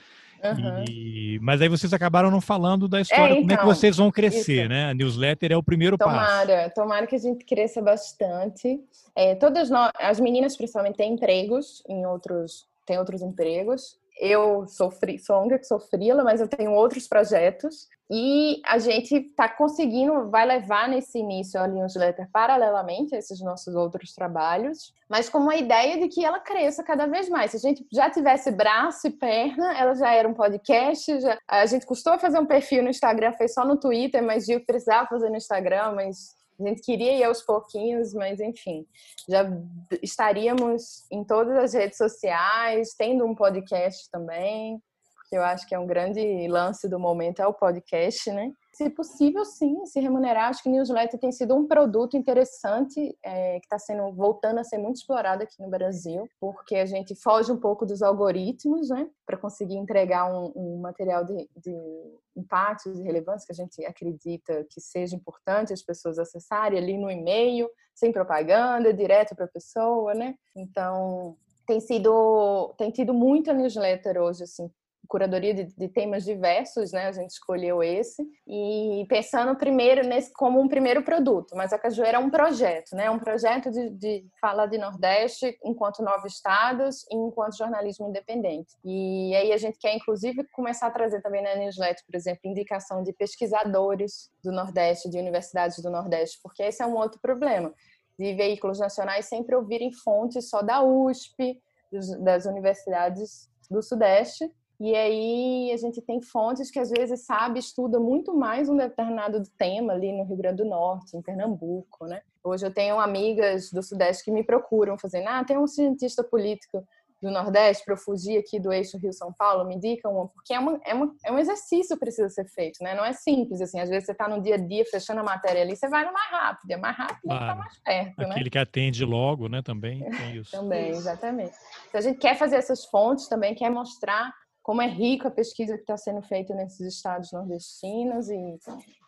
Uhum. E, mas aí vocês acabaram não falando da história, é, então, como é que então, vocês vão crescer, isso. né? A newsletter é o primeiro tomara, passo. Tomara que a gente cresça bastante. É, todas nós, as meninas principalmente têm empregos em outros tem outros empregos. eu sou, free, sou a única que freela, mas eu tenho outros projetos e a gente está conseguindo, vai levar nesse início a newsletter paralelamente a esses nossos outros trabalhos, mas com uma ideia de que ela cresça cada vez mais. Se a gente já tivesse braço e perna, ela já era um podcast. Já... A gente custou fazer um perfil no Instagram, fez só no Twitter, mas viu que precisava fazer no Instagram, mas a gente queria ir aos pouquinhos, mas enfim, já estaríamos em todas as redes sociais, tendo um podcast também que eu acho que é um grande lance do momento, é o podcast, né? Se possível, sim, se remunerar. Acho que newsletter tem sido um produto interessante é, que está sendo voltando a ser muito explorado aqui no Brasil, porque a gente foge um pouco dos algoritmos, né? Para conseguir entregar um, um material de, de impacto, de relevância que a gente acredita que seja importante as pessoas acessarem ali no e-mail, sem propaganda, direto para a pessoa, né? Então, tem sido tem tido muita newsletter hoje assim curadoria de, de, temas diversos, né? A gente escolheu esse e pensando primeiro nesse como um primeiro produto, mas a Cajueira é um projeto, né? Um projeto de, de fala de Nordeste enquanto nove estados e enquanto jornalismo independente. E aí a gente quer inclusive começar a trazer também na newsletter, por exemplo, indicação de pesquisadores do Nordeste, de universidades do Nordeste, porque esse é um outro problema de veículos nacionais sempre ouvirem fontes só da USP, das universidades do Sudeste e aí a gente tem fontes que às vezes sabe, estuda muito mais um determinado tema ali no Rio Grande do Norte, em Pernambuco, né? Hoje eu tenho amigas do Sudeste que me procuram, fazendo, ah, tem um cientista político do Nordeste para eu fugir aqui do eixo Rio-São Paulo, me indica uma, porque é, uma, é, uma, é um exercício que precisa ser feito, né? Não é simples, assim, às vezes você está no dia a dia fechando a matéria ali, você vai no mais rápido, é mais rápido tá claro. está mais perto, Aquele né? que atende logo, né, também tem isso. também, exatamente. Então a gente quer fazer essas fontes também, quer mostrar como é rica a pesquisa que está sendo feita nesses estados nordestinos e,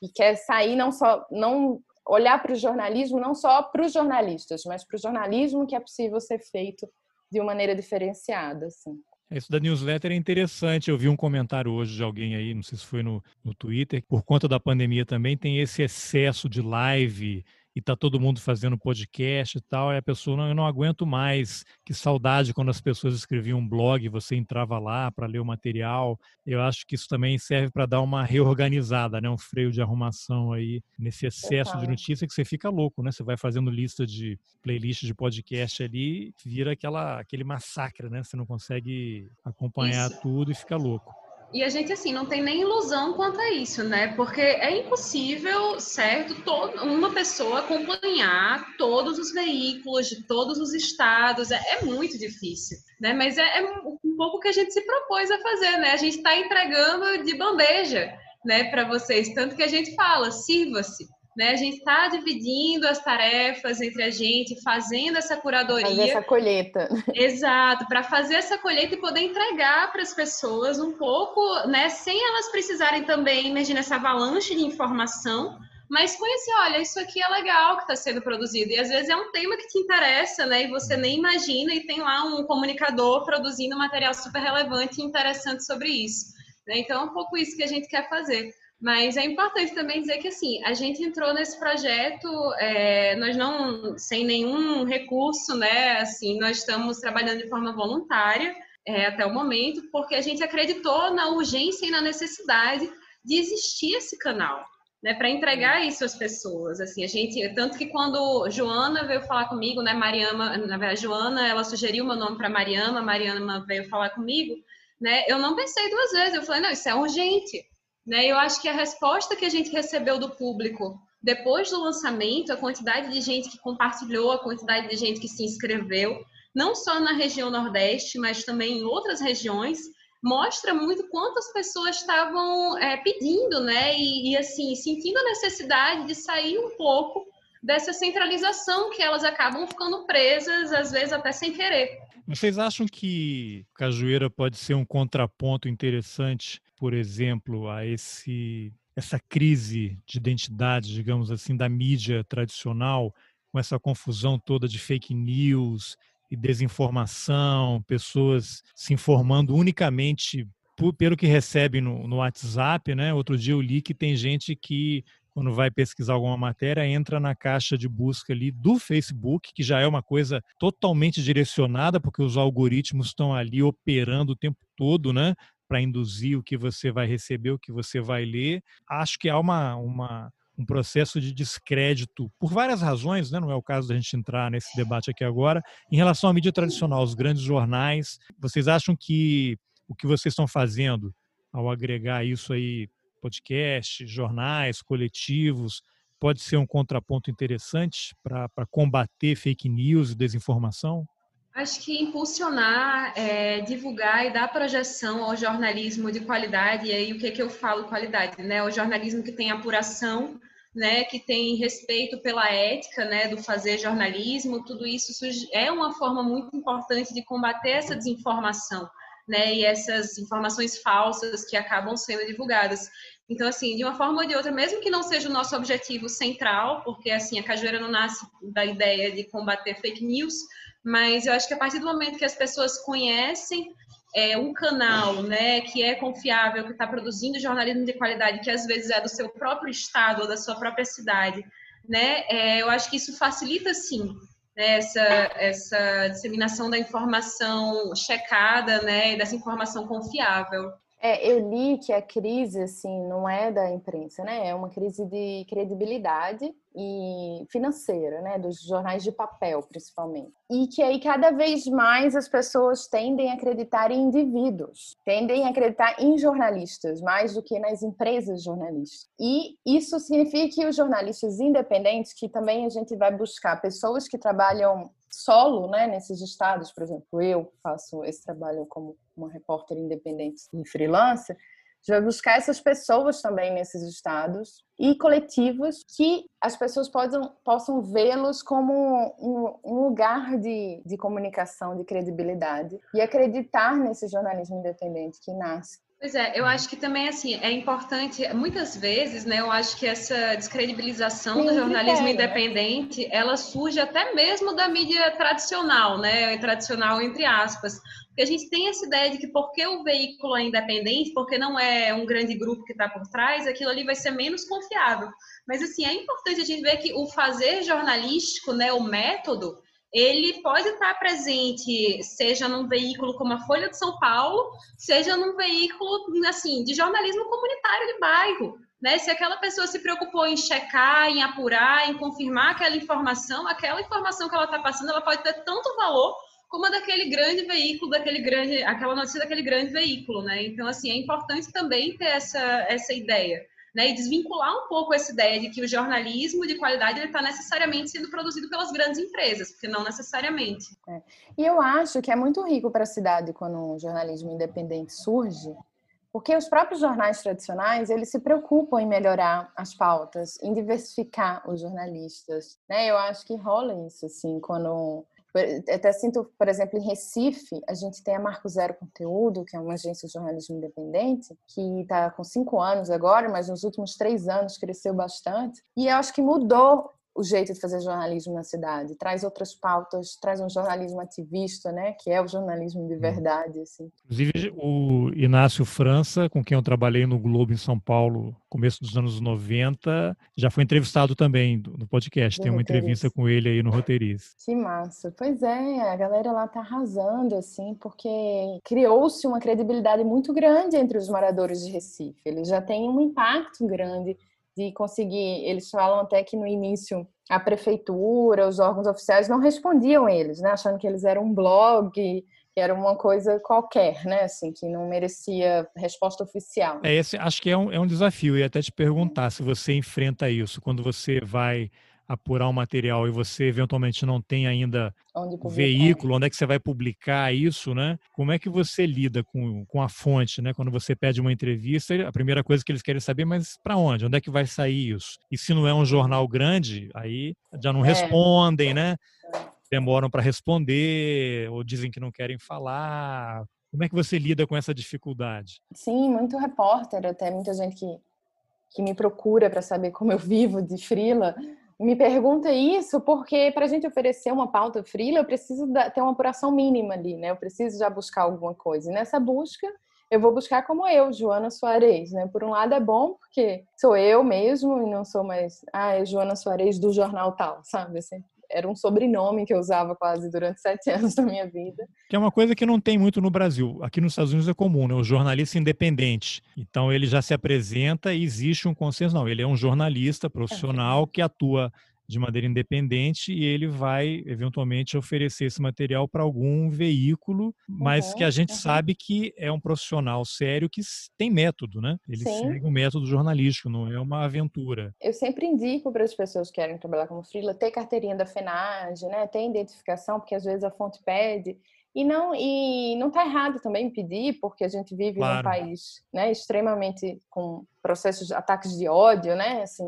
e quer sair não só não olhar para o jornalismo não só para os jornalistas, mas para o jornalismo que é possível ser feito de uma maneira diferenciada, assim. Isso da newsletter é interessante. Eu vi um comentário hoje de alguém aí, não sei se foi no, no Twitter, por conta da pandemia também tem esse excesso de live e tá todo mundo fazendo podcast e tal, e a pessoa não, eu não aguento mais. Que saudade quando as pessoas escreviam um blog, você entrava lá para ler o material. Eu acho que isso também serve para dar uma reorganizada, né, um freio de arrumação aí nesse excesso de notícia que você fica louco, né? Você vai fazendo lista de playlist de podcast ali, vira aquela aquele massacre, né? Você não consegue acompanhar isso. tudo e fica louco. E a gente, assim, não tem nem ilusão quanto a isso, né? Porque é impossível, certo, todo, uma pessoa acompanhar todos os veículos de todos os estados. É, é muito difícil, né? Mas é, é, um pouco que a gente se propôs a fazer, né? A gente está entregando de bandeja, né, para vocês. Tanto que a gente fala, sirva-se. Né? A gente está dividindo as tarefas entre a gente, fazendo essa curadoria. Fazer essa colheita. Exato, para fazer essa colheita e poder entregar para as pessoas um pouco, né? Sem elas precisarem também, imagina essa avalanche de informação, mas conhecer, olha, isso aqui é legal que está sendo produzido. E às vezes é um tema que te interessa, né? E você nem imagina, e tem lá um comunicador produzindo material super relevante e interessante sobre isso. Né? Então é um pouco isso que a gente quer fazer. Mas é importante também dizer que assim, a gente entrou nesse projeto, é, nós não sem nenhum recurso, né? Assim, nós estamos trabalhando de forma voluntária é, até o momento, porque a gente acreditou na urgência e na necessidade de existir esse canal, né? Para entregar isso às pessoas. Assim, a gente tanto que quando Joana veio falar comigo, né? Mariama, na verdade, Joana, ela sugeriu meu nome para Mariama, Mariama veio falar comigo, né? Eu não pensei duas vezes, eu falei não, isso é urgente né? Eu acho que a resposta que a gente recebeu do público depois do lançamento, a quantidade de gente que compartilhou, a quantidade de gente que se inscreveu, não só na região Nordeste, mas também em outras regiões, mostra muito quantas pessoas estavam é, pedindo, né? E, e, assim, sentindo a necessidade de sair um pouco dessa centralização que elas acabam ficando presas, às vezes até sem querer. Vocês acham que Cajueira pode ser um contraponto interessante por exemplo, a esse essa crise de identidade, digamos assim, da mídia tradicional, com essa confusão toda de fake news e desinformação, pessoas se informando unicamente pelo que recebem no, no, WhatsApp, né? Outro dia eu li que tem gente que quando vai pesquisar alguma matéria, entra na caixa de busca ali do Facebook, que já é uma coisa totalmente direcionada, porque os algoritmos estão ali operando o tempo todo, né? Para induzir o que você vai receber, o que você vai ler. Acho que há uma, uma, um processo de descrédito, por várias razões, né? não é o caso da gente entrar nesse debate aqui agora, em relação à mídia tradicional, os grandes jornais. Vocês acham que o que vocês estão fazendo ao agregar isso aí podcast, jornais, coletivos, pode ser um contraponto interessante para combater fake news e desinformação? Acho que impulsionar, é, divulgar e dar projeção ao jornalismo de qualidade, e aí o que, que eu falo qualidade? Né? O jornalismo que tem apuração, né, que tem respeito pela ética né, do fazer jornalismo, tudo isso é uma forma muito importante de combater essa desinformação né, e essas informações falsas que acabam sendo divulgadas. Então, assim, de uma forma ou de outra, mesmo que não seja o nosso objetivo central, porque, assim, a Cajueira não nasce da ideia de combater fake news, mas eu acho que a partir do momento que as pessoas conhecem é, um canal, né, que é confiável, que está produzindo jornalismo de qualidade, que às vezes é do seu próprio estado ou da sua própria cidade, né, é, eu acho que isso facilita, sim, né, essa, essa disseminação da informação checada, né, dessa informação confiável. É, eu li que a crise, assim, não é da imprensa, né? É uma crise de credibilidade e financeira, né? Dos jornais de papel, principalmente. E que aí cada vez mais as pessoas tendem a acreditar em indivíduos, tendem a acreditar em jornalistas, mais do que nas empresas jornalistas. E isso significa que os jornalistas independentes, que também a gente vai buscar pessoas que trabalham solo, né, nesses estados, por exemplo, eu faço esse trabalho como uma repórter independente e freelancer, a gente vai buscar essas pessoas também nesses estados e coletivos que as pessoas possam, possam vê-los como um, um lugar de, de comunicação, de credibilidade e acreditar nesse jornalismo independente que nasce Pois é, eu acho que também assim é importante, muitas vezes, né? Eu acho que essa descredibilização do jornalismo né? independente, ela surge até mesmo da mídia tradicional, né? Tradicional entre aspas, porque a gente tem essa ideia de que porque o veículo é independente, porque não é um grande grupo que está por trás, aquilo ali vai ser menos confiável. Mas assim é importante a gente ver que o fazer jornalístico, né? O método ele pode estar presente, seja num veículo como a Folha de São Paulo, seja num veículo assim de jornalismo comunitário de bairro. Né? Se aquela pessoa se preocupou em checar, em apurar, em confirmar aquela informação, aquela informação que ela está passando, ela pode ter tanto valor como a daquele grande veículo, daquele grande, aquela notícia daquele grande veículo, né? Então, assim, é importante também ter essa, essa ideia né, e desvincular um pouco essa ideia de que o jornalismo de qualidade está necessariamente sendo produzido pelas grandes empresas, porque não necessariamente. É. E eu acho que é muito rico para a cidade quando um jornalismo independente surge, porque os próprios jornais tradicionais eles se preocupam em melhorar as pautas, em diversificar os jornalistas, né? Eu acho que rola isso assim quando até sinto, por exemplo, em Recife, a gente tem a Marco Zero Conteúdo, que é uma agência de jornalismo independente, que está com cinco anos agora, mas nos últimos três anos cresceu bastante. E eu acho que mudou o jeito de fazer jornalismo na cidade, traz outras pautas, traz um jornalismo ativista, né, que é o jornalismo de uhum. verdade, assim. Inclusive o Inácio França, com quem eu trabalhei no Globo em São Paulo, começo dos anos 90, já foi entrevistado também no podcast, do tem uma entrevista com ele aí no Roteiriz. Que massa. Pois é, a galera lá tá arrasando assim, porque criou-se uma credibilidade muito grande entre os moradores de Recife. Eles já têm um impacto grande de conseguir. Eles falam até que no início a prefeitura, os órgãos oficiais não respondiam eles, né? Achando que eles eram um blog, que era uma coisa qualquer, né? Assim, que não merecia resposta oficial. É, esse, acho que é um, é um desafio. E até te perguntar se você enfrenta isso quando você vai apurar um material e você eventualmente não tem ainda o veículo, onde é que você vai publicar isso, né? Como é que você lida com, com a fonte, né? Quando você pede uma entrevista, a primeira coisa que eles querem saber, mas para onde? Onde é que vai sair isso? E se não é um jornal grande, aí já não é. respondem, né? Demoram para responder ou dizem que não querem falar. Como é que você lida com essa dificuldade? Sim, muito repórter, até muita gente que, que me procura para saber como eu vivo de frila me pergunta isso porque para a gente oferecer uma pauta freela, eu preciso ter uma apuração mínima ali, né? Eu preciso já buscar alguma coisa. E nessa busca, eu vou buscar como eu, Joana Soares, né? Por um lado é bom porque sou eu mesmo e não sou mais, ah, é Joana Soares do jornal tal, sabe? Assim, era um sobrenome que eu usava quase durante sete anos da minha vida. Que é uma coisa que não tem muito no Brasil. Aqui nos Estados Unidos é comum, né? O jornalista independente. Então ele já se apresenta e existe um consenso. Não, ele é um jornalista profissional que atua de maneira independente e ele vai eventualmente oferecer esse material para algum veículo, mas uhum, que a gente uhum. sabe que é um profissional sério que tem método, né? Ele Sim. segue um método jornalístico, não é uma aventura. Eu sempre indico para as pessoas que querem trabalhar como freela ter carteirinha da FENAGE, né? Ter identificação, porque às vezes a fonte pede. E não e não está errado também pedir, porque a gente vive claro. num país, né, extremamente com processos, ataques de ódio, né, assim,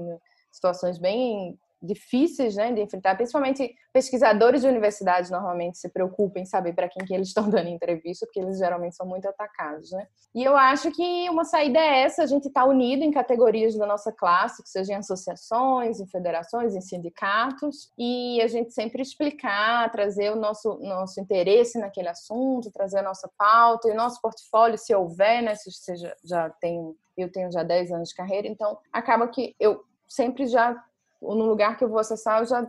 situações bem difíceis né, de enfrentar, principalmente pesquisadores de universidades normalmente se preocupam em saber para quem que eles estão dando entrevista, porque eles geralmente são muito atacados. Né? E eu acho que uma saída é essa, a gente está unido em categorias da nossa classe, que seja em associações, em federações, em sindicatos, e a gente sempre explicar, trazer o nosso, nosso interesse naquele assunto, trazer a nossa pauta e o nosso portfólio, se houver, né, se seja, já tem, eu tenho já 10 anos de carreira, então acaba que eu sempre já no lugar que eu vou acessar eu já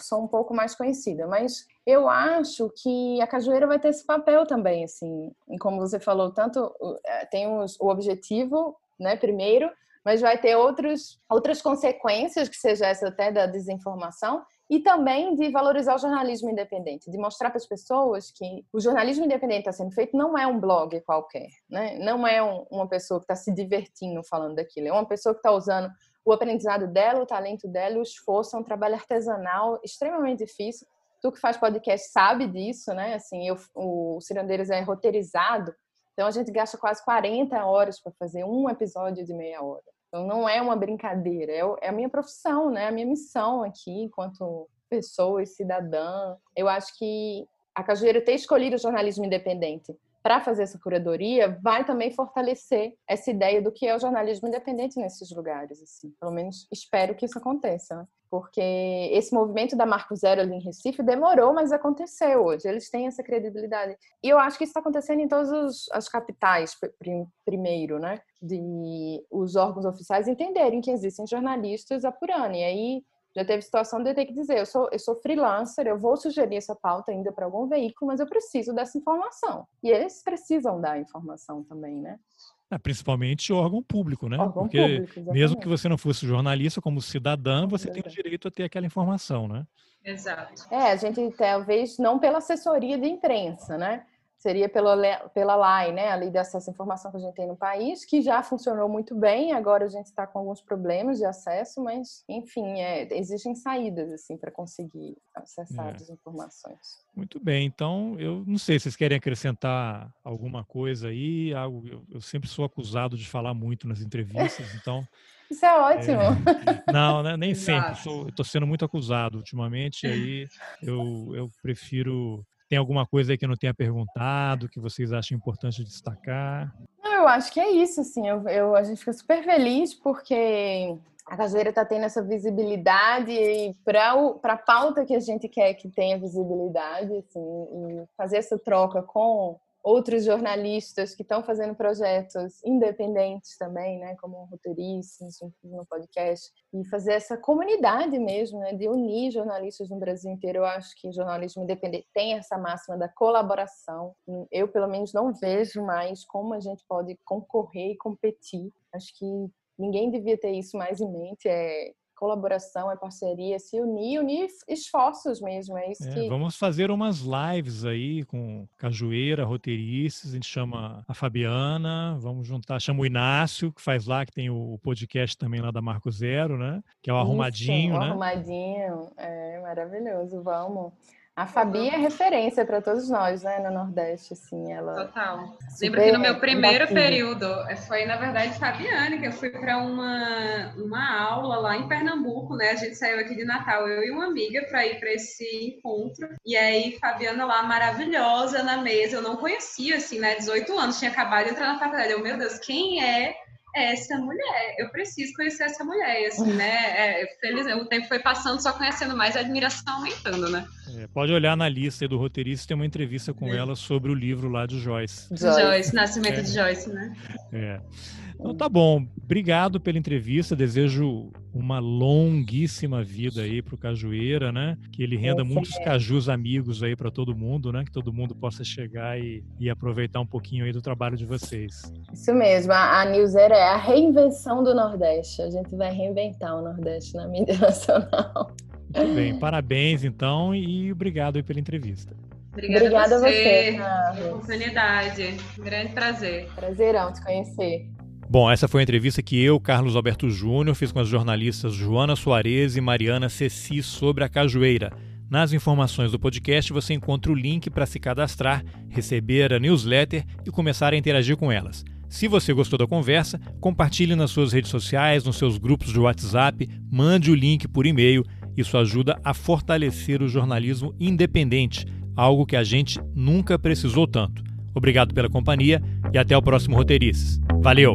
sou um pouco mais conhecida, mas eu acho que a cajueira vai ter esse papel também, assim, e como você falou, tanto é, tem o objetivo, né, primeiro, mas vai ter outros, outras consequências, que seja essa até da desinformação, e também de valorizar o jornalismo independente, de mostrar para as pessoas que o jornalismo independente está sendo feito não é um blog qualquer, né? não é um, uma pessoa que está se divertindo falando daquilo, é uma pessoa que está usando o aprendizado dela, o talento dela, o esforço, é um trabalho artesanal extremamente difícil. Tu que faz podcast sabe disso, né? Assim, eu, o Cirandeiros é roteirizado, então a gente gasta quase 40 horas para fazer um episódio de meia hora. Então não é uma brincadeira, é, é a minha profissão, né? A minha missão aqui enquanto pessoa e cidadã. Eu acho que a Cajueira ter escolhido o jornalismo independente para fazer essa curadoria vai também fortalecer essa ideia do que é o jornalismo independente nesses lugares. Assim. Pelo menos espero que isso aconteça. Né? Porque esse movimento da Marco Zero ali em Recife demorou, mas aconteceu hoje. Eles têm essa credibilidade. E eu acho que isso está acontecendo em todas as capitais, primeiro, né? De os órgãos oficiais entenderem que existem jornalistas apurando. E aí já teve situação de eu ter que dizer, eu sou, eu sou freelancer, eu vou sugerir essa pauta ainda para algum veículo, mas eu preciso dessa informação. E eles precisam dar informação também, né? É, principalmente órgão público, né? Órgão Porque público, mesmo que você não fosse jornalista, como cidadã, você tem o direito a ter aquela informação, né? Exato. É, a gente talvez não pela assessoria de imprensa, né? Seria pela, pela LAI, né, a Lei de Acesso à Informação que a gente tem no país, que já funcionou muito bem, agora a gente está com alguns problemas de acesso, mas, enfim, é, existem saídas, assim, para conseguir acessar é. as informações. Muito bem, então, eu não sei se vocês querem acrescentar alguma coisa aí, algo, eu, eu sempre sou acusado de falar muito nas entrevistas, então... Isso é ótimo. É, não, né, nem sempre. Estou sendo muito acusado ultimamente, aí eu, eu prefiro tem alguma coisa aí que eu não tenha perguntado, que vocês acham importante destacar? Eu acho que é isso, assim. Eu, eu a gente fica super feliz porque a cajueira está tendo essa visibilidade e para a pauta que a gente quer que tenha visibilidade, assim, e fazer essa troca com outros jornalistas que estão fazendo projetos independentes também, né, como roteiristas no podcast, e fazer essa comunidade mesmo, né, de unir jornalistas no Brasil inteiro. Eu acho que jornalismo independente tem essa máxima da colaboração. Eu, pelo menos, não vejo mais como a gente pode concorrer e competir. Acho que ninguém devia ter isso mais em mente. É colaboração, é parceria, se unir, unir esforços mesmo. É isso é, que. Vamos fazer umas lives aí com Cajueira, roteiristas, a gente chama a Fabiana, vamos juntar, chama o Inácio, que faz lá, que tem o podcast também lá da Marco Zero, né? Que é o Arrumadinho, isso, né? O Arrumadinho, é maravilhoso, vamos. A Fabi é referência para todos nós, né, no Nordeste, assim, ela. Total. Lembro que no meu primeiro período é, foi, na verdade, Fabiane, que eu fui para uma, uma aula lá em Pernambuco, né? A gente saiu aqui de Natal, eu e uma amiga, para ir para esse encontro. E aí, Fabiana lá, maravilhosa na mesa, eu não conhecia, assim, né? 18 anos, tinha acabado de entrar na faculdade. Eu, meu Deus, quem é essa mulher, eu preciso conhecer essa mulher. E, assim, né? É, feliz, o tempo foi passando, só conhecendo mais, a admiração aumentando, né? É, pode olhar na lista do roteirista, tem uma entrevista com é. ela sobre o livro lá de Joyce. Joyce, Joyce Nascimento de Joyce, né? É. Então tá bom. Obrigado pela entrevista. Desejo uma longuíssima vida aí para o Cajueira, né? Que ele renda muitos cajus amigos aí para todo mundo, né? Que todo mundo possa chegar e, e, aproveitar um pouquinho aí do trabalho de vocês. Isso mesmo. A, a Newsera é a reinvenção do Nordeste. A gente vai reinventar o Nordeste na mídia nacional. Muito bem. Parabéns, então, e obrigado aí pela entrevista. Obrigada, Obrigada a você, a você oportunidade. grande prazer. Prazerão te conhecer. Bom, essa foi a entrevista que eu, Carlos Alberto Júnior, fiz com as jornalistas Joana Soares e Mariana Ceci sobre a cajueira. Nas informações do podcast você encontra o link para se cadastrar, receber a newsletter e começar a interagir com elas. Se você gostou da conversa, compartilhe nas suas redes sociais, nos seus grupos de WhatsApp, mande o link por e-mail. Isso ajuda a fortalecer o jornalismo independente, algo que a gente nunca precisou tanto. Obrigado pela companhia e até o próximo Roteirices. Valeu!